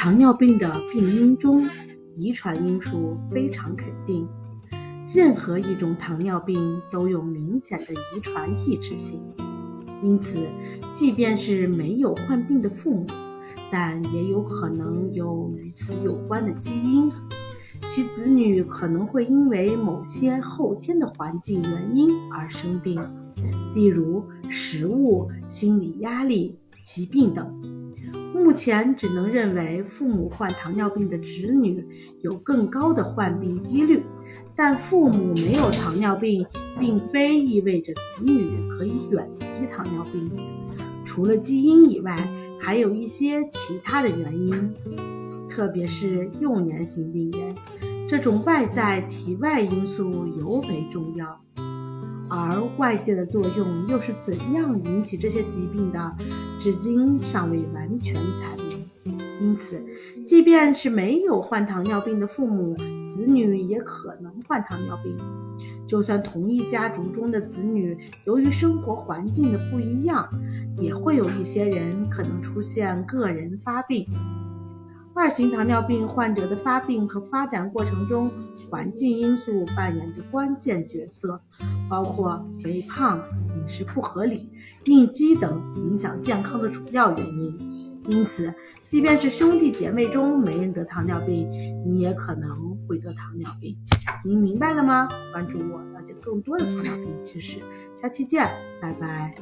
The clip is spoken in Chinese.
糖尿病的病因中，遗传因素非常肯定。任何一种糖尿病都有明显的遗传抑制性，因此，即便是没有患病的父母，但也有可能有与此有关的基因，其子女可能会因为某些后天的环境原因而生病，例如食物、心理压力、疾病等。目前只能认为父母患糖尿病的子女有更高的患病几率。但父母没有糖尿病，并非意味着子女可以远离糖尿病。除了基因以外，还有一些其他的原因，特别是幼年型病人，这种外在体外因素尤为重要。而外界的作用又是怎样引起这些疾病的，至今尚未完全阐明。因此，即便是没有患糖尿病的父母，子女也可能患糖尿病。就算同一家族中的子女，由于生活环境的不一样，也会有一些人可能出现个人发病。二型糖尿病患者的发病和发展过程中，环境因素扮演着关键角色，包括肥胖、饮食不合理、应激等影响健康的主要原因。因此，即便是兄弟姐妹中没人得糖尿病，你也可能会得糖尿病。您明白了吗？关注我，了解更多的糖尿病知识。下期见，拜拜。